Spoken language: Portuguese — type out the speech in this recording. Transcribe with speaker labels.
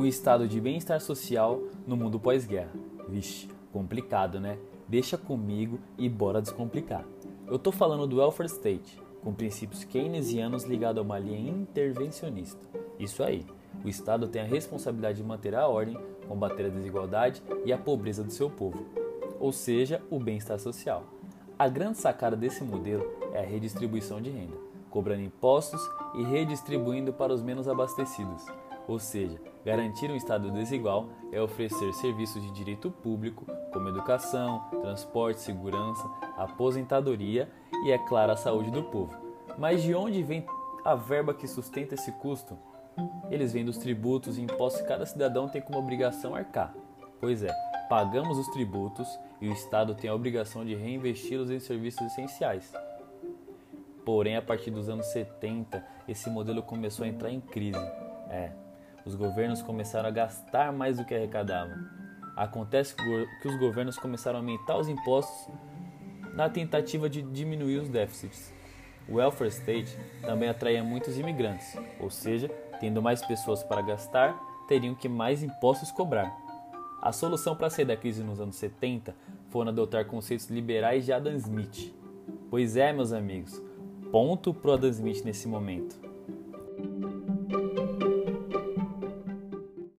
Speaker 1: um estado de bem-estar social no mundo pós-guerra. Vixe, complicado, né? Deixa comigo e bora descomplicar. Eu tô falando do welfare state, com princípios keynesianos ligados a uma linha intervencionista. Isso aí, o Estado tem a responsabilidade de manter a ordem, combater a desigualdade e a pobreza do seu povo, ou seja, o bem-estar social. A grande sacada desse modelo é a redistribuição de renda, cobrando impostos e redistribuindo para os menos abastecidos. Ou seja, garantir um Estado desigual é oferecer serviços de direito público, como educação, transporte, segurança, aposentadoria e, é claro, a saúde do povo. Mas de onde vem a verba que sustenta esse custo? Eles vêm dos tributos e impostos que cada cidadão tem como obrigação arcar. Pois é, pagamos os tributos e o Estado tem a obrigação de reinvesti-los em serviços essenciais. Porém, a partir dos anos 70, esse modelo começou a entrar em crise. É, os governos começaram a gastar mais do que arrecadavam. Acontece que os governos começaram a aumentar os impostos na tentativa de diminuir os déficits. O welfare state também atraía muitos imigrantes, ou seja, tendo mais pessoas para gastar, teriam que mais impostos cobrar. A solução para sair da crise nos anos 70 foi adotar conceitos liberais de Adam Smith. Pois é, meus amigos, ponto pro Adam Smith nesse momento.